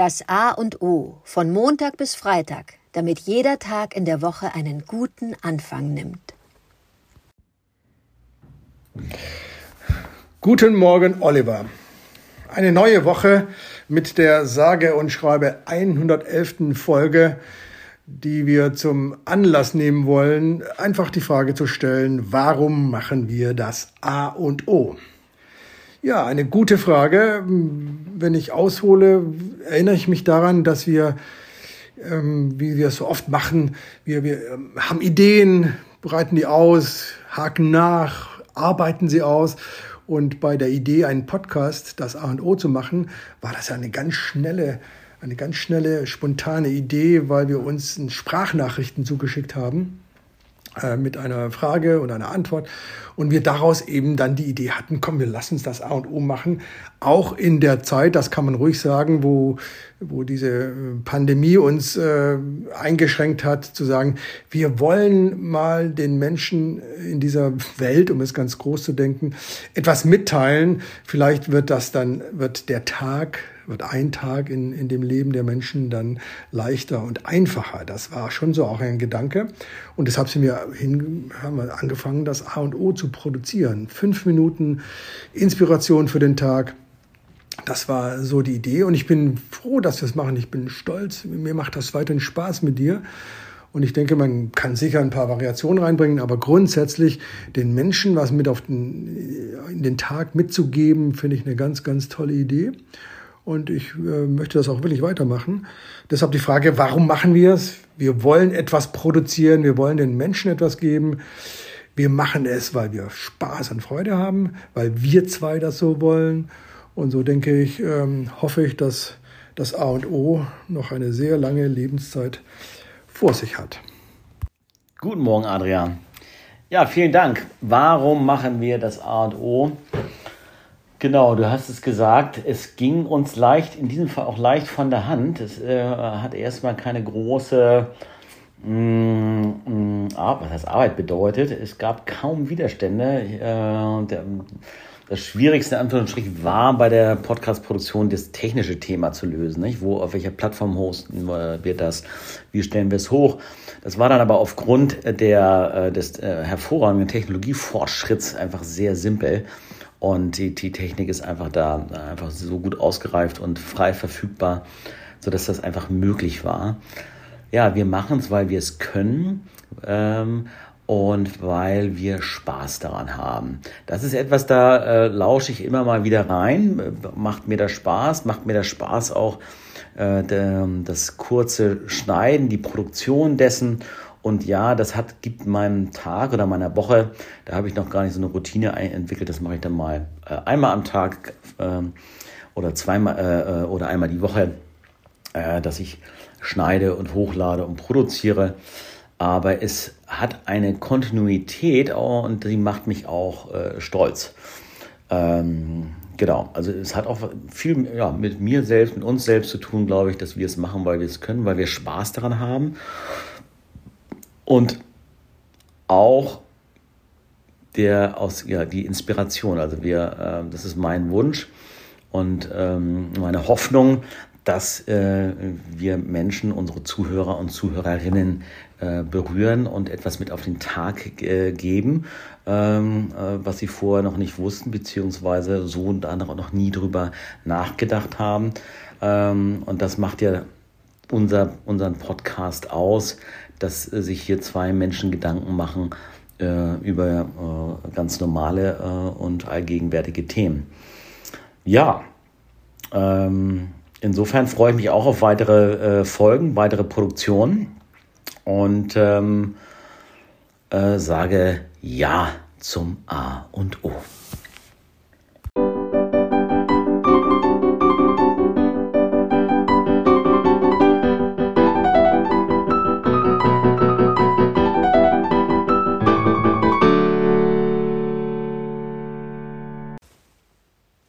Das A und O von Montag bis Freitag, damit jeder Tag in der Woche einen guten Anfang nimmt. Guten Morgen, Oliver. Eine neue Woche mit der sage und schreibe 111. Folge, die wir zum Anlass nehmen wollen, einfach die Frage zu stellen, warum machen wir das A und O? Ja, eine gute Frage. Wenn ich aushole, erinnere ich mich daran, dass wir, ähm, wie wir es so oft machen, wir, wir ähm, haben Ideen, bereiten die aus, haken nach, arbeiten sie aus. Und bei der Idee, einen Podcast, das A und O zu machen, war das ja eine ganz schnelle, eine ganz schnelle, spontane Idee, weil wir uns Sprachnachrichten zugeschickt haben mit einer Frage und einer Antwort und wir daraus eben dann die Idee hatten, komm, wir lassen uns das A und O machen, auch in der Zeit, das kann man ruhig sagen, wo, wo diese Pandemie uns äh, eingeschränkt hat, zu sagen, wir wollen mal den Menschen in dieser Welt, um es ganz groß zu denken, etwas mitteilen. Vielleicht wird das dann, wird der Tag wird ein Tag in, in dem Leben der Menschen dann leichter und einfacher. Das war schon so auch ein Gedanke. Und deshalb sind wir hin, haben wir angefangen, das A und O zu produzieren. Fünf Minuten Inspiration für den Tag. Das war so die Idee und ich bin froh, dass wir es machen. Ich bin stolz. Mir macht das weiterhin Spaß mit dir. Und ich denke, man kann sicher ein paar Variationen reinbringen, aber grundsätzlich den Menschen was mit auf den, in den Tag mitzugeben, finde ich eine ganz, ganz tolle Idee und ich äh, möchte das auch wirklich weitermachen. Deshalb die Frage, warum machen wir es? Wir wollen etwas produzieren, wir wollen den Menschen etwas geben. Wir machen es, weil wir Spaß und Freude haben, weil wir zwei das so wollen. Und so denke ich, ähm, hoffe ich, dass das A und O noch eine sehr lange Lebenszeit vor sich hat. Guten Morgen, Adrian. Ja, vielen Dank. Warum machen wir das A und O? Genau, du hast es gesagt, es ging uns leicht, in diesem Fall auch leicht von der Hand. Es äh, hat erstmal keine große mh, mm, mm, was heißt Arbeit bedeutet. Es gab kaum Widerstände. Äh, der, das Schwierigste in Anführungsstrichen war bei der Podcast-Produktion das technische Thema zu lösen. Nicht? Wo, auf welcher Plattform hosten wir das? Wie stellen wir es hoch? Das war dann aber aufgrund der, äh, des äh, hervorragenden Technologiefortschritts einfach sehr simpel. Und die, die Technik ist einfach da, einfach so gut ausgereift und frei verfügbar, sodass das einfach möglich war. Ja, wir machen es, weil wir es können. Ähm, und weil wir Spaß daran haben. Das ist etwas, da äh, lausche ich immer mal wieder rein. Macht mir das Spaß? Macht mir das Spaß auch äh, das kurze Schneiden, die Produktion dessen und ja, das hat, gibt meinem Tag oder meiner Woche, da habe ich noch gar nicht so eine Routine entwickelt, das mache ich dann mal äh, einmal am Tag äh, oder zweimal äh, äh, oder einmal die Woche, äh, dass ich schneide und hochlade und produziere. Aber es hat eine Kontinuität und die macht mich auch äh, stolz. Ähm, genau, also es hat auch viel ja, mit mir selbst, mit uns selbst zu tun, glaube ich, dass wir es machen, weil wir es können, weil wir Spaß daran haben. Und auch der aus ja die Inspiration. Also wir, äh, das ist mein Wunsch und ähm, meine Hoffnung, dass äh, wir Menschen, unsere Zuhörer und Zuhörerinnen äh, berühren und etwas mit auf den Tag äh, geben, ähm, äh, was sie vorher noch nicht wussten, beziehungsweise so und andere noch nie drüber nachgedacht haben. Ähm, und das macht ja unser, unseren Podcast aus, dass äh, sich hier zwei Menschen Gedanken machen äh, über äh, ganz normale und allgegenwärtige Themen. Ja, ähm, insofern freue ich mich auch auf weitere Folgen, weitere Produktionen und ähm, äh, sage Ja zum A und O.